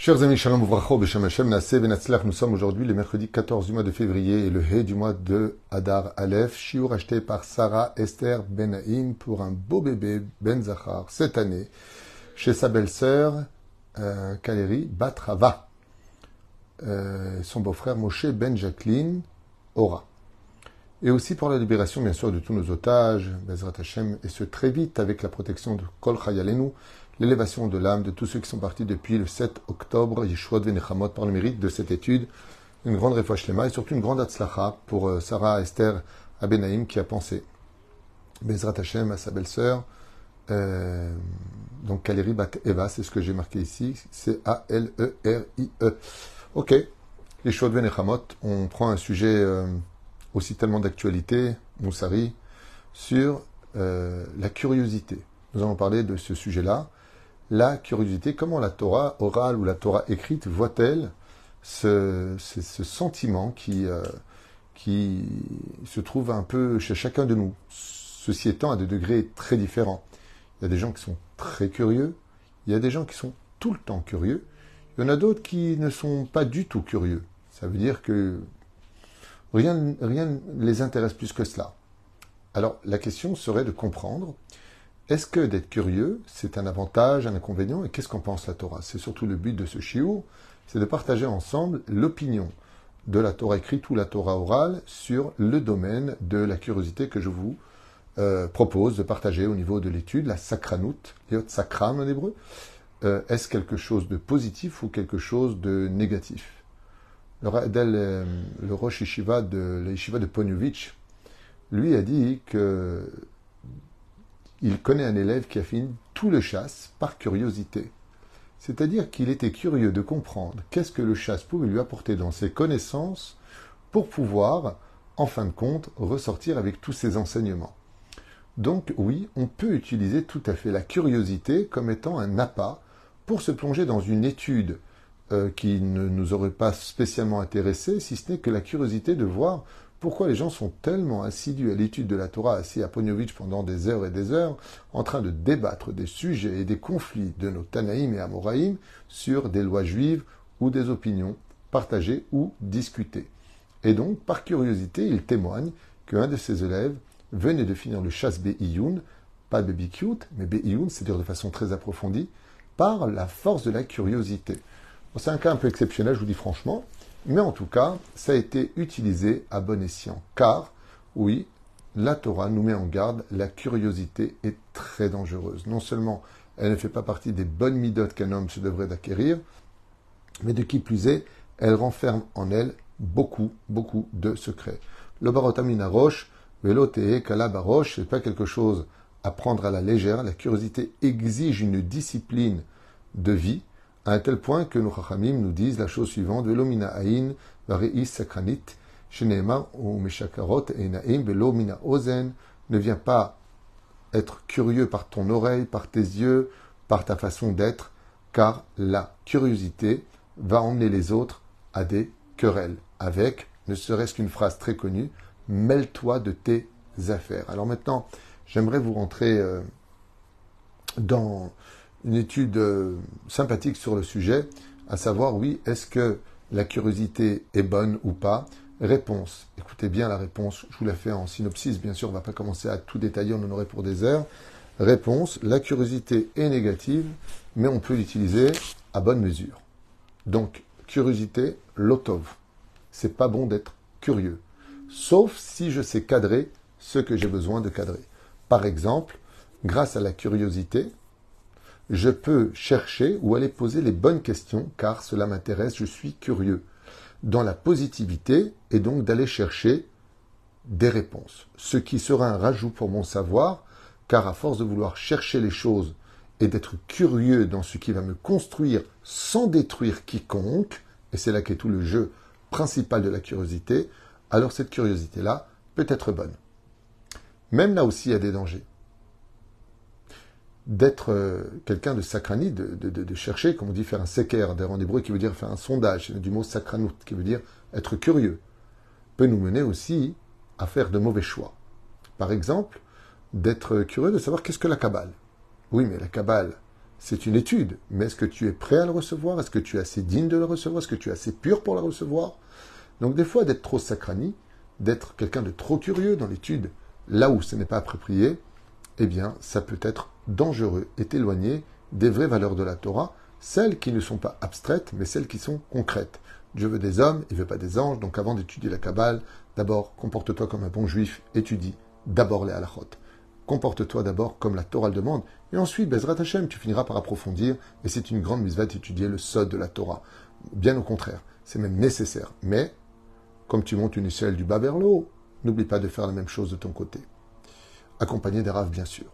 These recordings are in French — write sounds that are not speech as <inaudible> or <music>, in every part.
Chers amis, Shalom Beshem Hashem, Naseh nous sommes aujourd'hui le mercredi 14 du mois de février et le He du mois de Adar Aleph, Shiur acheté par Sarah Esther Benaïm pour un beau bébé Ben Zachar cette année chez sa belle-sœur euh, Kaleri Batrava, euh, son beau-frère Moshe Ben Jacqueline Ora. Et aussi pour la libération, bien sûr, de tous nos otages, Bezrat Hashem, et ce très vite avec la protection de Kol Chayalenu, l'élévation de l'âme de tous ceux qui sont partis depuis le 7 octobre, Yeshua Venechamot, par le mérite de cette étude, une grande refouach et surtout une grande atzlacha pour euh, Sarah Esther Abenaïm qui a pensé. Bezrat Hashem à sa belle-sœur, euh, donc Kaleri Bat Eva, c'est ce que j'ai marqué ici, c'est A-L-E-R-I-E. Ok, Yeshua Venechamot, on prend un sujet euh, aussi tellement d'actualité, Moussari, sur la curiosité. Nous allons parler de ce sujet-là la curiosité, comment la Torah orale ou la Torah écrite voit-elle ce, sentiment qui, euh, qui se trouve un peu chez chacun de nous, ceci étant à des degrés très différents. Il y a des gens qui sont très curieux, il y a des gens qui sont tout le temps curieux, il y en a d'autres qui ne sont pas du tout curieux. Ça veut dire que rien, rien ne les intéresse plus que cela. Alors la question serait de comprendre est-ce que d'être curieux, c'est un avantage, un inconvénient Et qu'est-ce qu'en pense la Torah? C'est surtout le but de ce shiur, c'est de partager ensemble l'opinion de la Torah écrite ou la Torah orale sur le domaine de la curiosité que je vous euh, propose de partager au niveau de l'étude, la sakranout, liot sakram en hébreu. Euh, est-ce quelque chose de positif ou quelque chose de négatif? Le, euh, le de, de Ponyovitch, lui a dit que il connaît un élève qui a fini tout le chasse par curiosité. C'est-à-dire qu'il était curieux de comprendre qu'est-ce que le chasse pouvait lui apporter dans ses connaissances pour pouvoir, en fin de compte, ressortir avec tous ses enseignements. Donc oui, on peut utiliser tout à fait la curiosité comme étant un appât pour se plonger dans une étude euh, qui ne nous aurait pas spécialement intéressé, si ce n'est que la curiosité de voir pourquoi les gens sont tellement assidus à l'étude de la Torah, assis à Ponyovitch pendant des heures et des heures, en train de débattre des sujets et des conflits de nos Tanaïm et Amoraïm sur des lois juives ou des opinions partagées ou discutées? Et donc, par curiosité, il témoigne qu'un de ses élèves venait de finir le chasse Be'iyun, pas Be'bikut, mais Be'iyun, c'est-à-dire de façon très approfondie, par la force de la curiosité. c'est un cas un peu exceptionnel, je vous dis franchement, mais en tout cas, ça a été utilisé à bon escient. Car, oui, la Torah nous met en garde, la curiosité est très dangereuse. Non seulement elle ne fait pas partie des bonnes midotes qu'un homme se devrait d'acquérir, mais de qui plus est, elle renferme en elle beaucoup, beaucoup de secrets. Le barotamina roche, velotee kalabaroche, c'est pas quelque chose à prendre à la légère. La curiosité exige une discipline de vie à un tel point que nos Chachamim nous disent la chose suivante ou velomina ozen, ne viens pas être curieux par ton oreille, par tes yeux, par ta façon d'être, car la curiosité va emmener les autres à des querelles, avec, ne serait-ce qu'une phrase très connue, mêle-toi de tes affaires. Alors maintenant, j'aimerais vous rentrer euh, dans une étude euh, sympathique sur le sujet, à savoir, oui, est-ce que la curiosité est bonne ou pas? Réponse. Écoutez bien la réponse, je vous la fais en synopsis, bien sûr, on ne va pas commencer à tout détailler, on en aurait pour des heures. Réponse, la curiosité est négative, mais on peut l'utiliser à bonne mesure. Donc, curiosité, lotov. C'est pas bon d'être curieux. Sauf si je sais cadrer ce que j'ai besoin de cadrer. Par exemple, grâce à la curiosité, je peux chercher ou aller poser les bonnes questions car cela m'intéresse, je suis curieux. Dans la positivité et donc d'aller chercher des réponses. Ce qui sera un rajout pour mon savoir car à force de vouloir chercher les choses et d'être curieux dans ce qui va me construire sans détruire quiconque, et c'est là qu'est tout le jeu principal de la curiosité, alors cette curiosité-là peut être bonne. Même là aussi, il y a des dangers d'être euh, quelqu'un de sacrani, de, chercher, comme on dit, faire un seker, en hébreu qui veut dire faire un sondage, du mot sacranout, qui veut dire être curieux, peut nous mener aussi à faire de mauvais choix. Par exemple, d'être curieux de savoir qu'est-ce que la Kabbale. Oui, mais la Kabbale, c'est une étude, mais est-ce que tu es prêt à le recevoir? Est-ce que tu es assez digne de le recevoir? Est-ce que tu es assez pur pour le recevoir? Donc des fois, d'être trop sacrani, d'être quelqu'un de trop curieux dans l'étude, là où ce n'est pas approprié, eh bien, ça peut être dangereux et éloigné des vraies valeurs de la Torah, celles qui ne sont pas abstraites, mais celles qui sont concrètes. Dieu veut des hommes, il veut pas des anges, donc avant d'étudier la Kabbale, d'abord, comporte-toi comme un bon juif, étudie d'abord les halachot. Comporte-toi d'abord comme la Torah le demande, et ensuite, Bezrat Hashem, tu finiras par approfondir, et c'est une grande misva d'étudier le sod de la Torah. Bien au contraire, c'est même nécessaire. Mais, comme tu montes une échelle du bas vers le haut, n'oublie pas de faire la même chose de ton côté. Accompagné des raves, bien sûr.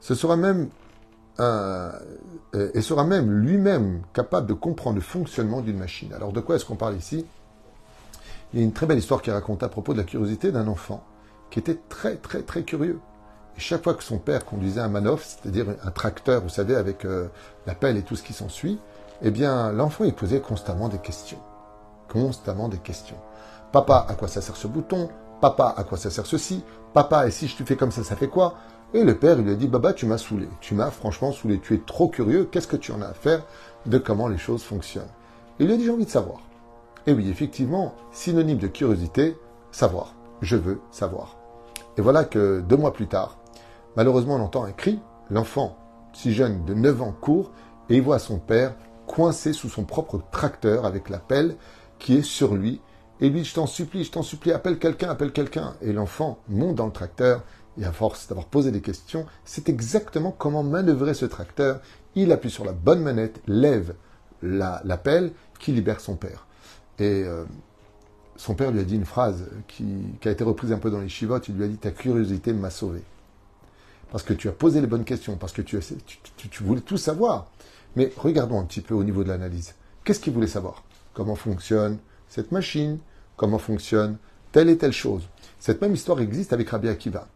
Ce sera même euh, et sera même lui-même capable de comprendre le fonctionnement d'une machine. Alors de quoi est-ce qu'on parle ici? Il y a une très belle histoire qui est racontée à propos de la curiosité d'un enfant qui était très très très curieux. Et chaque fois que son père conduisait un manoff, c'est-à-dire un tracteur, vous savez, avec euh, la pelle et tout ce qui s'ensuit, eh bien l'enfant il posait constamment des questions. Constamment des questions. Papa, à quoi ça sert ce bouton? Papa, à quoi ça sert ceci? Papa, et si je te fais comme ça, ça fait quoi? Et le père, il lui a dit, Baba, tu m'as saoulé. Tu m'as franchement saoulé. Tu es trop curieux. Qu'est-ce que tu en as à faire de comment les choses fonctionnent? Il lui a dit, j'ai envie de savoir. Et oui, effectivement, synonyme de curiosité, savoir. Je veux savoir. Et voilà que deux mois plus tard, malheureusement, on entend un cri. L'enfant, si jeune de 9 ans, court et il voit son père coincé sous son propre tracteur avec la pelle qui est sur lui et lui, je t'en supplie, je t'en supplie, appelle quelqu'un, appelle quelqu'un. Et l'enfant monte dans le tracteur, et à force d'avoir posé des questions, c'est exactement comment manœuvrer ce tracteur. Il appuie sur la bonne manette, lève la, pelle qui libère son père. Et euh, son père lui a dit une phrase qui, a été reprise un peu dans les chivotes. Il lui a dit Ta curiosité m'a sauvé. Parce que tu as posé les bonnes questions, parce que tu voulais tout savoir. Mais regardons un petit peu au niveau de l'analyse. Qu'est-ce qu'il voulait savoir? Comment fonctionne cette machine? Comment fonctionne telle et telle chose. Cette même histoire existe avec Rabbi Akiva.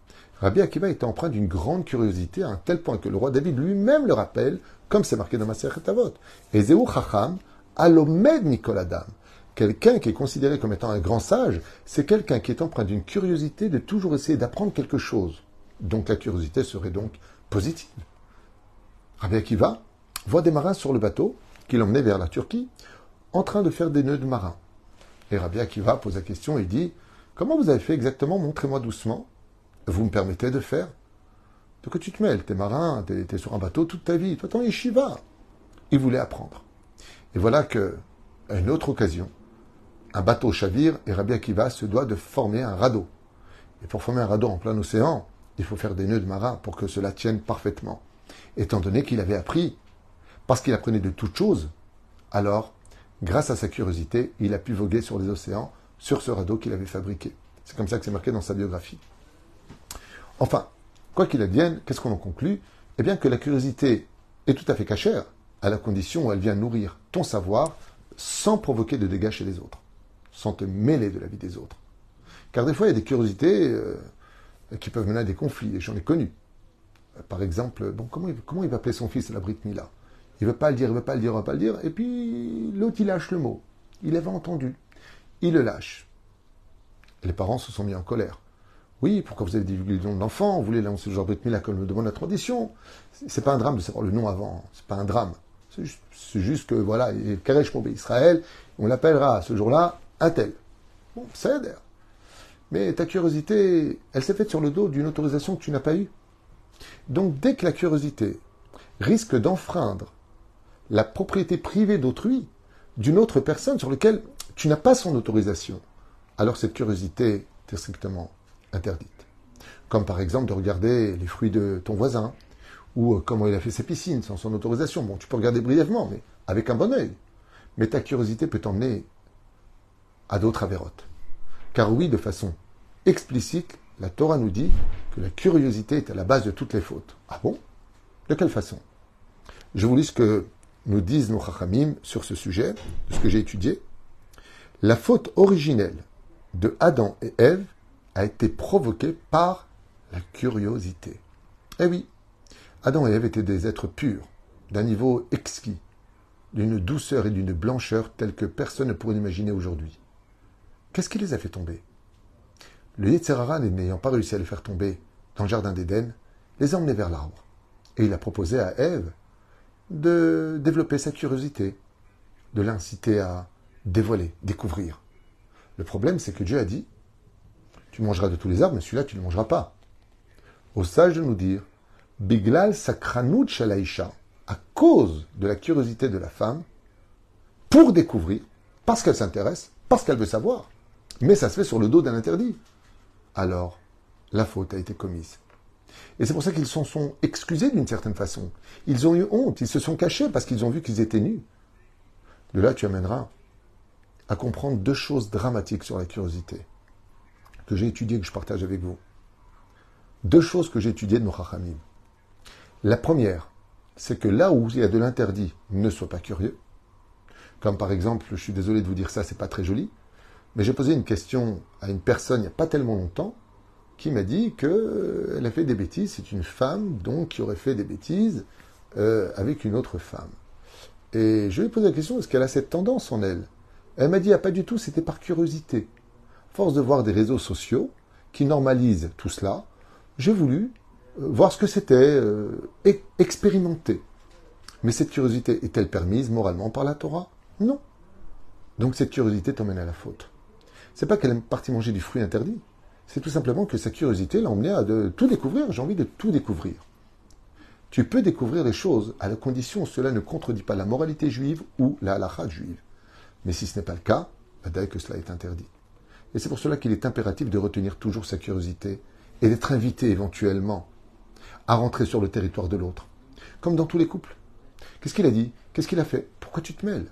Rabbi Akiva était empreint d'une grande curiosité à un tel point que le roi David lui-même le rappelle, comme c'est marqué dans ma Avot. Et Zéou Chacham, Alomed Nicoladam. Quelqu'un qui est considéré comme étant un grand sage, c'est quelqu'un qui est empreint d'une curiosité de toujours essayer d'apprendre quelque chose. Donc la curiosité serait donc positive. Rabbi Akiva voit des marins sur le bateau qui l'emmenaient vers la Turquie en train de faire des nœuds de marins. Et Rabbi Akiva pose la question et dit Comment vous avez fait exactement? Montrez-moi doucement. Vous me permettez de faire De quoi tu te mêles T'es marin, t'es es sur un bateau toute ta vie. Toi, t'es yeshiva. Il voulait apprendre. Et voilà que, une autre occasion, un bateau chavire et Rabbi Akiva se doit de former un radeau. Et pour former un radeau en plein océan, il faut faire des nœuds de marin pour que cela tienne parfaitement. Étant donné qu'il avait appris, parce qu'il apprenait de toutes choses, alors grâce à sa curiosité, il a pu voguer sur les océans sur ce radeau qu'il avait fabriqué. C'est comme ça que c'est marqué dans sa biographie. Enfin, quoi qu'il advienne, qu'est-ce qu'on en conclut? Eh bien que la curiosité est tout à fait cachère, à la condition où elle vient nourrir ton savoir sans provoquer de dégâts chez les autres, sans te mêler de la vie des autres. Car des fois, il y a des curiosités euh, qui peuvent mener à des conflits, et j'en ai connu. Par exemple, bon, comment, il, va appeler son fils la Brit Mila il ne veut pas le dire, il ne veut pas le dire, il ne veut pas le dire. Et puis l'autre, il lâche le mot. Il avait entendu. Il le lâche. les parents se sont mis en colère. Oui, pourquoi vous avez divulgué le nom de l'enfant? Vous voulez l'annoncer le genre de Mila comme le demande la tradition. C'est pas un drame de savoir le nom avant. C'est pas un drame. C'est juste, que voilà, il Karesh pour Israël. On l'appellera ce jour-là un tel. Bon, ça aide. Mais ta curiosité, elle s'est faite sur le dos d'une autorisation que tu n'as pas eue. Donc dès que la curiosité risque d'enfreindre la propriété privée d'autrui, d'une autre personne sur laquelle tu n'as pas son autorisation, alors cette curiosité est strictement interdite. Comme par exemple de regarder les fruits de ton voisin, ou euh, comment il a fait ses piscines sans son autorisation. Bon, tu peux regarder brièvement, mais avec un bon œil. Mais ta curiosité peut t'emmener à d'autres avérotes. Car oui, de façon explicite, la Torah nous dit que la curiosité est à la base de toutes les fautes. Ah bon? De quelle façon? Je vous lis ce que nous disent nos chachamim sur ce sujet, de ce que j'ai étudié, la faute originelle de Adam et Ève a été provoquée par la curiosité. Eh oui, Adam et Ève étaient des êtres purs, d'un niveau exquis, d'une douceur et d'une blancheur telle que personne ne pourrait imaginer aujourd'hui. Qu'est-ce qui les a fait tomber? Le Yetzerara, n'ayant pas réussi à les faire tomber dans le jardin d'Éden, les a emmenés vers l'arbre. Et il a proposé à Ève de développer sa curiosité, de l'inciter à dévoiler, découvrir. Le problème, c'est que Dieu a dit Tu mangeras de tous les arbres, mais celui-là, tu ne mangeras pas. Au sage de nous dire Biglal sakranut shalaisha, à cause de la curiosité de la femme, pour découvrir, parce qu'elle s'intéresse, parce qu'elle veut savoir. Mais ça se fait sur le dos d'un interdit. Alors, la faute a été commise. Et c'est pour ça qu'ils s'en sont excusés d'une certaine façon. Ils ont eu honte, ils se sont cachés parce qu'ils ont vu qu'ils étaient nus. De là, tu amèneras à comprendre deux choses dramatiques sur la curiosité que j'ai étudiées, que je partage avec vous. Deux choses que j'ai étudiées de nos La première, c'est que là où il y a de l'interdit, ne sois pas curieux. Comme par exemple, je suis désolé de vous dire ça, c'est pas très joli, mais j'ai posé une question à une personne il n'y a pas tellement longtemps qui m'a dit qu'elle euh, a fait des bêtises. C'est une femme, donc, qui aurait fait des bêtises euh, avec une autre femme. Et je lui ai posé la question, est-ce qu'elle a cette tendance en elle? Elle m'a dit, ah, pas du tout, c'était par curiosité. Force de voir des réseaux sociaux qui normalisent tout cela, j'ai voulu euh, voir ce que c'était, expérimenter. Mais cette curiosité est-elle permise moralement par la Torah? Non. Donc cette curiosité t'emmène à la faute. C'est pas qu'elle est partie manger du fruit interdit. C'est tout simplement que sa curiosité l'a emmené à tout découvrir. J'ai envie de tout découvrir. Tu peux découvrir les choses à la condition où cela ne contredit pas la moralité juive ou la halakha juive. Mais si ce n'est pas le cas, dès que cela est interdit. Et c'est pour cela qu'il est impératif de retenir toujours sa curiosité et d'être invité éventuellement à rentrer sur le territoire de l'autre. Comme dans tous les couples. Qu'est-ce qu'il a dit? Qu'est-ce qu'il a fait? Pourquoi tu te mêles?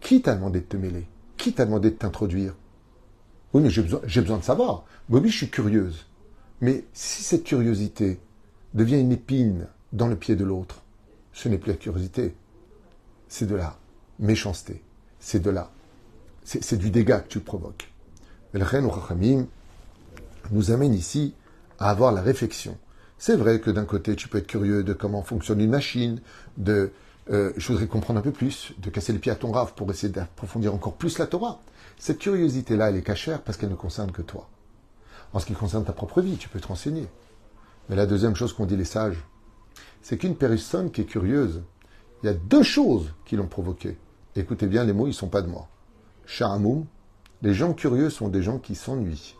Qui t'a demandé de te mêler? Qui t'a demandé de t'introduire? Oui, mais j'ai besoin, de savoir. oui, je suis curieuse. Mais si cette curiosité devient une épine dans le pied de l'autre, ce n'est plus la curiosité. C'est de la méchanceté. C'est de la. C'est du dégât que tu provoques. Et le Ren nous amène ici à avoir la réflexion. C'est vrai que d'un côté, tu peux être curieux de comment fonctionne une machine, de euh, je voudrais comprendre un peu plus, de casser les pieds à ton rave pour essayer d'approfondir encore plus la Torah. Cette curiosité-là, elle est cachère parce qu'elle ne concerne que toi. En ce qui concerne ta propre vie, tu peux te renseigner. Mais la deuxième chose qu'ont dit les sages, c'est qu'une personne qui est curieuse, il y a deux choses qui l'ont provoquée. Écoutez bien, les mots, ils ne sont pas de moi. Sha'amoum, les gens curieux sont des gens qui s'ennuient.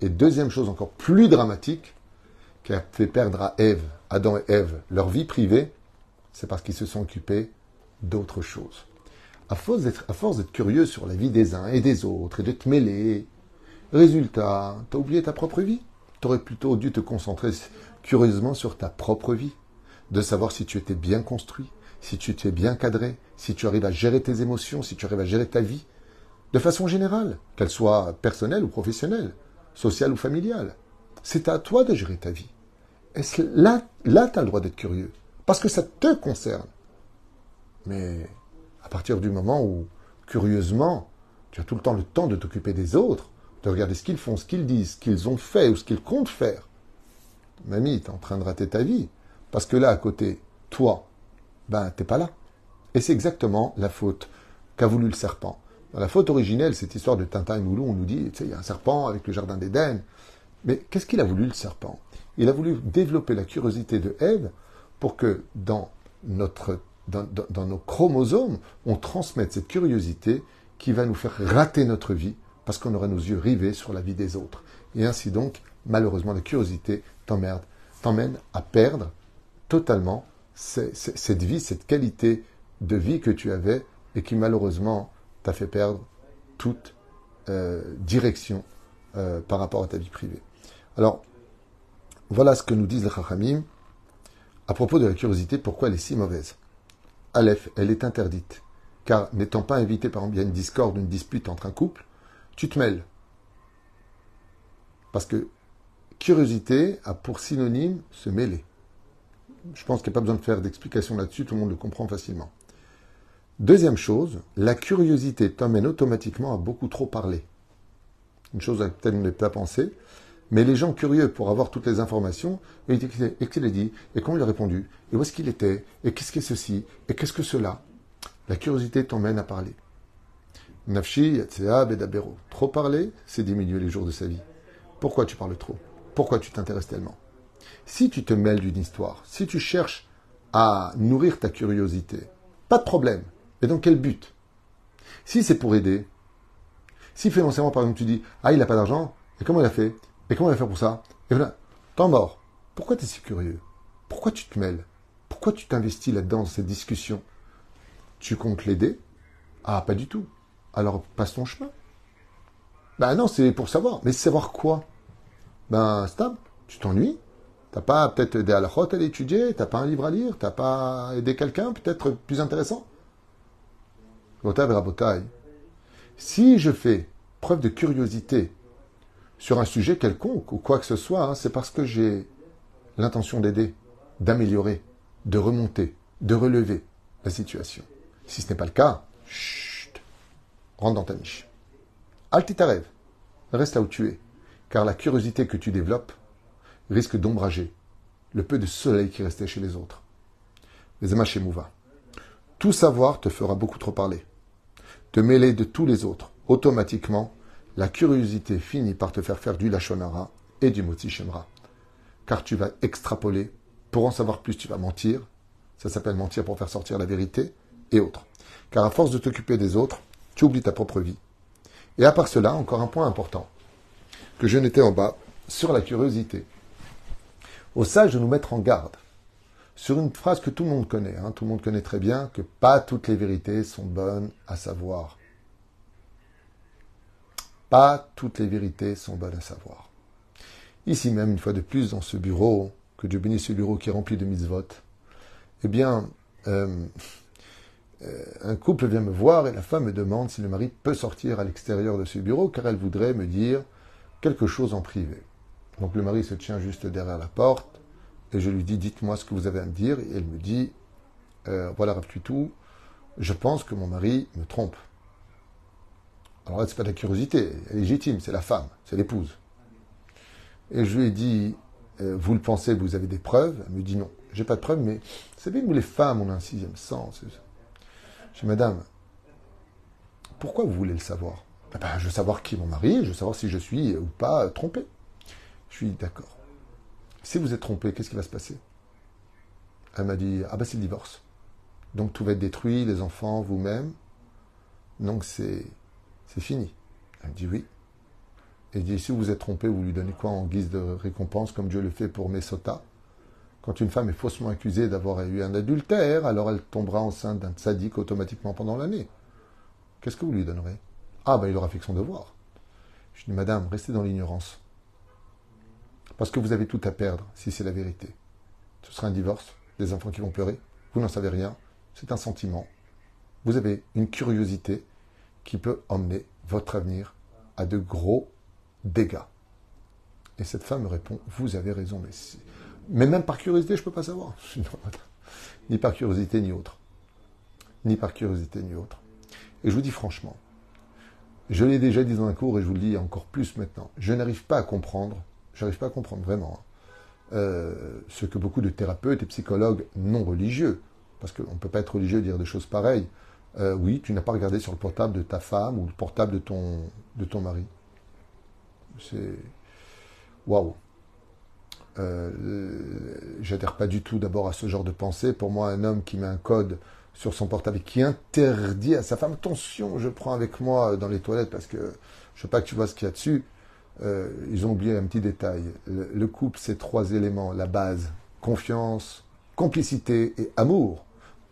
Et deuxième chose encore plus dramatique, qui a fait perdre à Ève, Adam et Ève, leur vie privée, c'est parce qu'ils se sont occupés d'autres choses. À force d'être curieux sur la vie des uns et des autres et de te mêler, résultat, tu as oublié ta propre vie. Tu aurais plutôt dû te concentrer curieusement sur ta propre vie, de savoir si tu étais bien construit, si tu étais bien cadré, si tu arrives à gérer tes émotions, si tu arrives à gérer ta vie, de façon générale, qu'elle soit personnelle ou professionnelle, sociale ou familiale. C'est à toi de gérer ta vie. Est-ce là, là tu as le droit d'être curieux parce que ça te concerne. Mais à partir du moment où, curieusement, tu as tout le temps le temps de t'occuper des autres, de regarder ce qu'ils font, ce qu'ils disent, ce qu'ils ont fait ou ce qu'ils comptent faire, mamie, tu es en train de rater ta vie. Parce que là, à côté, toi, ben, t'es pas là. Et c'est exactement la faute qu'a voulu le serpent. Dans la faute originelle, cette histoire de Tintin et Moulou, on nous dit, tu sais, il y a un serpent avec le jardin d'Éden. Mais qu'est-ce qu'il a voulu, le serpent? Il a voulu développer la curiosité de Ève pour que dans, notre, dans, nos chromosomes, on transmette cette curiosité qui va nous faire rater notre vie parce qu'on aura nos yeux rivés sur la vie des autres. Et ainsi donc, malheureusement, la curiosité t'emmène à perdre totalement cette vie, cette qualité de vie que tu avais et qui malheureusement t'a fait perdre toute euh, direction euh, par rapport à ta vie privée. Alors, voilà ce que nous disent les Chachamim à propos de la curiosité, pourquoi elle est si mauvaise Aleph, elle est interdite. Car n'étant pas invité, par exemple, une discorde, une dispute entre un couple, tu te mêles. Parce que curiosité a pour synonyme se mêler. Je pense qu'il n'y a pas besoin de faire d'explication là-dessus, tout le monde le comprend facilement. Deuxième chose, la curiosité t'emmène automatiquement à beaucoup trop parler. Une chose à laquelle on n'est pas pensé, mais les gens curieux pour avoir toutes les informations, et qu'il a dit, et comment il a répondu, et où est-ce qu'il était, et qu'est-ce que ceci, et qu'est-ce que cela? La curiosité t'emmène à parler. Nafshi, Bedabero. Trop parler, c'est diminuer les jours de sa vie. Pourquoi tu parles trop? Pourquoi tu t'intéresses tellement? Si tu te mêles d'une histoire, si tu cherches à nourrir ta curiosité, pas de problème. Mais dans quel but? Si c'est pour aider, si financièrement, par exemple, tu dis Ah, il n'a pas d'argent, et comment il a fait? Et comment il va faire pour ça? Et voilà, temps mort. Pourquoi tu si curieux? Pourquoi tu te mêles? Pourquoi tu t'investis là-dedans, dans cette discussion Tu comptes l'aider? Ah, pas du tout. Alors passe ton chemin. Ben non, c'est pour savoir. Mais savoir quoi? Ben, stable, tu t'ennuies. T'as pas peut-être des halachot à l'étudier, t'as pas un livre à lire, t'as pas aidé quelqu'un peut-être plus intéressant? Si je fais preuve de curiosité sur un sujet quelconque ou quoi que ce soit, hein, c'est parce que j'ai l'intention d'aider, d'améliorer, de remonter, de relever la situation. Si ce n'est pas le cas, chut, rentre dans ta niche. rêve, reste là où tu es, car la curiosité que tu développes risque d'ombrager le peu de soleil qui restait chez les autres. Les Mouva. Tout savoir te fera beaucoup trop parler. Te mêler de tous les autres, automatiquement, la curiosité finit par te faire faire du Lachonara et du Moti Shemra. Car tu vas extrapoler, pour en savoir plus, tu vas mentir. Ça s'appelle mentir pour faire sortir la vérité et autres. Car à force de t'occuper des autres, tu oublies ta propre vie. Et à part cela, encore un point important, que je n'étais en bas, sur la curiosité au sage de nous mettre en garde sur une phrase que tout le monde connaît, hein. tout le monde connaît très bien, que pas toutes les vérités sont bonnes à savoir. Pas toutes les vérités sont bonnes à savoir. Ici même, une fois de plus, dans ce bureau, que Dieu bénisse ce bureau qui est rempli de mitzvot, eh bien, euh, euh, un couple vient me voir et la femme me demande si le mari peut sortir à l'extérieur de ce bureau car elle voudrait me dire quelque chose en privé. Donc le mari se tient juste derrière la porte et je lui dis dites-moi ce que vous avez à me dire et elle me dit euh, voilà tout, je pense que mon mari me trompe. Alors là, c'est pas de la curiosité, elle est légitime, c'est la femme, c'est l'épouse. Et je lui ai dit euh, vous le pensez, vous avez des preuves? Elle me dit non, j'ai pas de preuves, mais vous savez, nous les femmes, on a un sixième sens. Je dis madame, pourquoi vous voulez le savoir? Eh ben, Je veux savoir qui est mon mari, je veux savoir si je suis ou pas trompé. Je suis d'accord. Si vous êtes trompé, qu'est-ce qui va se passer? Elle m'a dit Ah ben c'est le divorce. Donc tout va être détruit, les enfants, vous-même. Donc c'est, c'est fini. Elle me dit oui. Et dit Si vous êtes trompé, vous lui donnez quoi en guise de récompense, comme Dieu le fait pour Mesota Quand une femme est faussement accusée d'avoir eu un adultère, alors elle tombera enceinte d'un sadique automatiquement pendant l'année. Qu'est-ce que vous lui donnerez? Ah ben il aura fait son devoir. Je dis Madame, restez dans l'ignorance. Parce que vous avez tout à perdre, si c'est la vérité. Ce sera un divorce, des enfants qui vont pleurer, vous n'en savez rien, c'est un sentiment. Vous avez une curiosité qui peut emmener votre avenir à de gros dégâts. Et cette femme me répond, vous avez raison, mais, mais même par curiosité, je ne peux pas savoir. <laughs> ni par curiosité, ni autre. Ni par curiosité, ni autre. Et je vous dis franchement, je l'ai déjà dit dans un cours et je vous le dis encore plus maintenant, je n'arrive pas à comprendre j'arrive pas à comprendre vraiment hein. euh, ce que beaucoup de thérapeutes et psychologues non religieux, parce qu'on ne peut pas être religieux et dire des choses pareilles. Euh, oui, tu n'as pas regardé sur le portable de ta femme ou le portable de ton, mari. C'est. Waouh! Euh, j'adhère pas du tout d'abord à ce genre de pensée. Pour moi, un homme qui met un code sur son portable et qui interdit à sa femme, attention, je prends avec moi dans les toilettes parce que je veux pas que tu vois ce qu'il y a dessus. Euh, ils ont oublié un petit détail. Le, couple, c'est trois éléments, la base. Confiance, complicité et amour.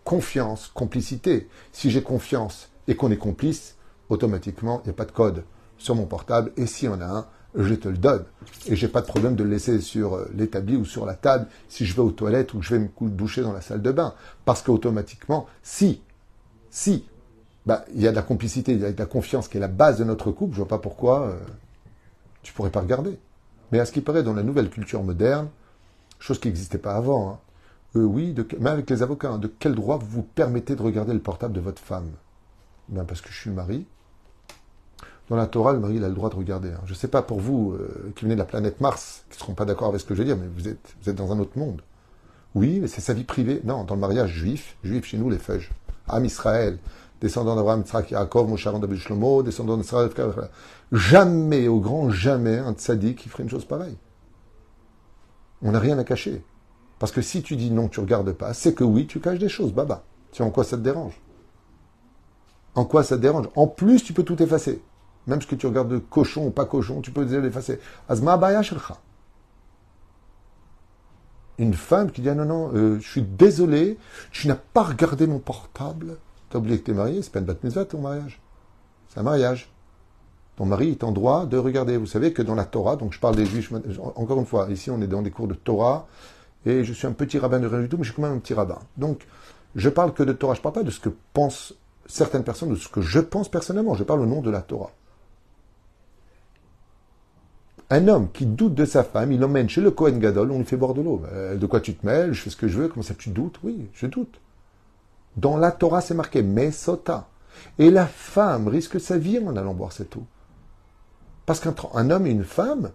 Confiance, complicité. Si j'ai confiance et qu'on est complice, automatiquement, il n'y a pas de code sur mon portable. Et s'il y en a un, je te le donne. Et j'ai pas de problème de le laisser sur euh, l'établi ou sur la table si je vais aux toilettes ou je vais me doucher dans la salle de bain. Parce qu'automatiquement, si, si, bah, il y a de la complicité, il y a de la confiance qui est la base de notre couple, je vois pas pourquoi euh, tu pourrais pas regarder. Mais à ce qui paraît, dans la nouvelle culture moderne, chose qui n'existait pas avant, hein, euh, oui, de, mais avec les avocats, hein, de quel droit vous vous permettez de regarder le portable de votre femme? Ben Parce que je suis mari. Dans la Torah, le mari a le droit de regarder. Hein. Je ne sais pas pour vous euh, qui venez de la planète Mars, qui ne seront pas d'accord avec ce que je vais dire, mais vous êtes, vous êtes dans un autre monde. Oui, mais c'est sa vie privée. Non, dans le mariage juif, juif chez nous, les feuilles. Am Israël, descendant d'Abraham, Yitzhak, Yaakov, Moshe, David Shlomo, descendant d'Israël, Jamais, au grand jamais, un tzaddik qui ferait une chose pareille. On n'a rien à cacher. Parce que si tu dis non, tu regardes pas, c'est que oui, tu caches des choses, baba. Tiens, en quoi ça te dérange? En quoi ça te dérange? En plus, tu peux tout effacer. Même ce que tu regardes de cochon ou pas cochon, tu peux l'effacer. Azma Une femme qui dit ah non, non, euh, je suis désolé, tu n'as pas regardé mon portable. T'as oublié que t'es marié, c'est pas une bat ton mariage. C'est un mariage. Ton mari est en droit de regarder. Vous savez que dans la Torah, donc je parle des juifs, encore une fois, ici on est dans des cours de Torah, et je suis un petit rabbin de rien du tout, mais je suis quand même un petit rabbin. Donc, je parle que de Torah, je parle pas de ce que pensent certaines personnes, de ce que je pense personnellement, je parle au nom de la Torah. Un homme qui doute de sa femme, il l'emmène chez le Kohen Gadol, on lui fait boire de l'eau. Euh, de quoi tu te mêles Je fais ce que je veux. Comment ça tu doutes? Oui, je doute. Dans la Torah, c'est marqué Mesota. Et la femme risque sa vie en allant boire cette eau. Parce qu'un homme et une femme,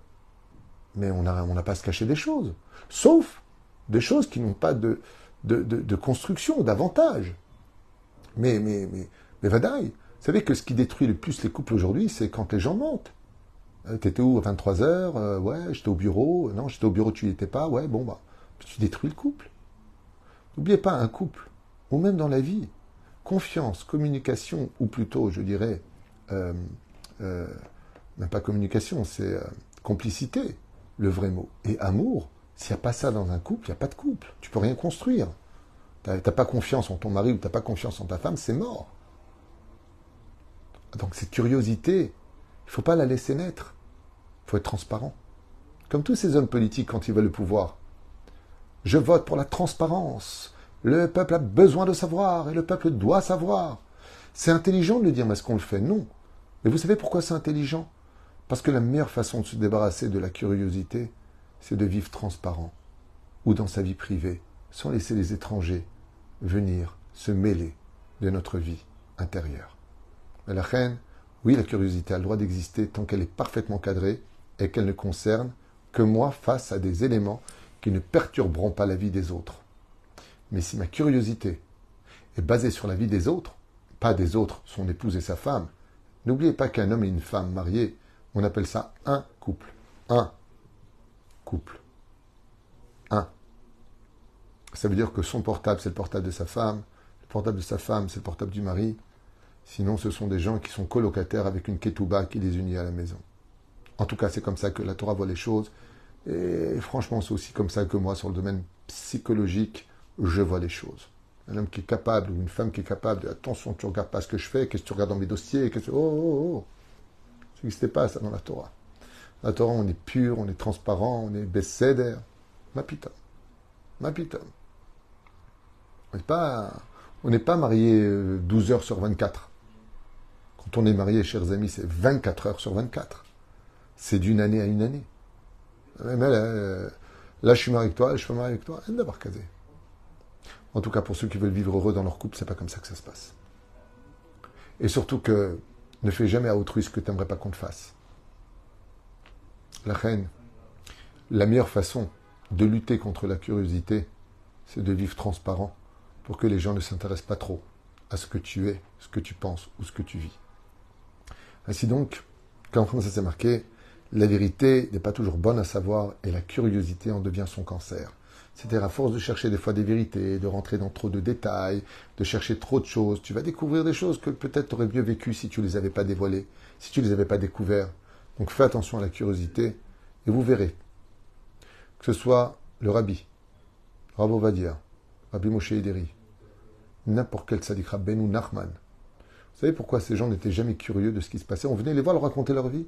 mais on n'a on pas à se cacher des choses. Sauf des choses qui n'ont pas de, de, de, construction, d'avantage. Mais, mais, mais, mais Vadaï, vous savez que ce qui détruit le plus les couples aujourd'hui, c'est quand les gens mentent. Euh, t'étais où à 23 heures euh, Ouais, j'étais au bureau. Non, j'étais au bureau, tu n'y étais pas. Ouais, bon, bah, tu détruis le couple. N'oubliez pas, un couple, ou même dans la vie, confiance, communication, ou plutôt, je dirais, euh, même pas communication, c'est complicité, le vrai mot. Et amour, s'il n'y a pas ça dans un couple, il n'y a pas de couple. Tu peux rien construire. Tu n'as pas confiance en ton mari ou tu n'as pas confiance en ta femme, c'est mort. Donc cette curiosité, il ne faut pas la laisser naître. Il faut être transparent. Comme tous ces hommes politiques quand ils veulent le pouvoir. Je vote pour la transparence. Le peuple a besoin de savoir et le peuple doit savoir. C'est intelligent de le dire, mais est-ce qu'on le fait? Non. Mais vous savez pourquoi c'est intelligent? Parce que la meilleure façon de se débarrasser de la curiosité, c'est de vivre transparent, ou dans sa vie privée, sans laisser les étrangers venir se mêler de notre vie intérieure. Mais la reine, oui, la curiosité a le droit d'exister tant qu'elle est parfaitement cadrée et qu'elle ne concerne que moi face à des éléments qui ne perturberont pas la vie des autres. Mais si ma curiosité est basée sur la vie des autres, pas des autres, son épouse et sa femme, n'oubliez pas qu'un homme et une femme mariés, on appelle ça un couple. Un couple. Un. Ça veut dire que son portable, c'est le portable de sa femme, le portable de sa femme, c'est le portable du mari, Sinon, ce sont des gens qui sont colocataires avec une ketouba qui les unit à la maison. En tout cas, c'est comme ça que la Torah voit les choses. Et franchement, c'est aussi comme ça que moi, sur le domaine psychologique, je vois les choses. Un homme qui est capable, ou une femme qui est capable de attention, tu regardes pas ce que je fais, qu'est-ce que tu regardes dans mes dossiers, qu'est-ce que. Oh, oh, oh. Ça n'existait pas, ça, dans la Torah. La Torah, on est pur, on est transparent, on est besséder. Ma pita. Ma pita. On n'est pas, on pas marié 12 euh, heures sur 24. Quand on est marié, chers amis, c'est 24 heures sur 24. C'est d'une année à une année. Mais là, là, je suis marié avec toi, je suis marié avec toi. En tout cas, pour ceux qui veulent vivre heureux dans leur couple, c'est pas comme ça que ça se passe. Et surtout que ne fais jamais à autrui ce que tu n'aimerais pas qu'on te fasse. La reine, la meilleure façon de lutter contre la curiosité, c'est de vivre transparent pour que les gens ne s'intéressent pas trop à ce que tu es, ce que tu penses ou ce que tu vis. Ainsi donc, comme ça s'est marqué, la vérité n'est pas toujours bonne à savoir et la curiosité en devient son cancer. C'est-à-dire à force de chercher des fois des vérités, de rentrer dans trop de détails, de chercher trop de choses, tu vas découvrir des choses que peut-être tu aurais mieux vécues si tu ne les avais pas dévoilées, si tu ne les avais pas découvertes. Donc fais attention à la curiosité et vous verrez. Que ce soit le rabbi, Rabbi Vadia, Rabbi Moshe Ederi, n'importe quel sadiq Ben ou Nachman, vous savez pourquoi ces gens n'étaient jamais curieux de ce qui se passait? On venait les voir leur raconter leur vie.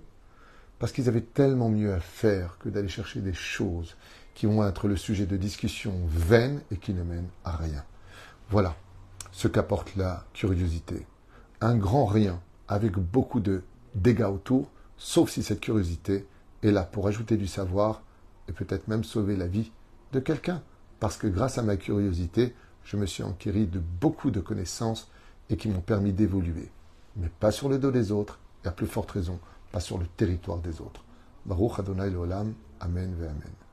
Parce qu'ils avaient tellement mieux à faire que d'aller chercher des choses qui vont être le sujet de discussions vaines et qui ne mènent à rien. Voilà ce qu'apporte la curiosité. Un grand rien avec beaucoup de dégâts autour, sauf si cette curiosité est là pour ajouter du savoir et peut-être même sauver la vie de quelqu'un. Parce que grâce à ma curiosité, je me suis enquéri de beaucoup de connaissances et qui m'ont permis d'évoluer. Mais pas sur le dos des autres, et à plus forte raison, pas sur le territoire des autres. Baruch Adonai Amen ve Amen.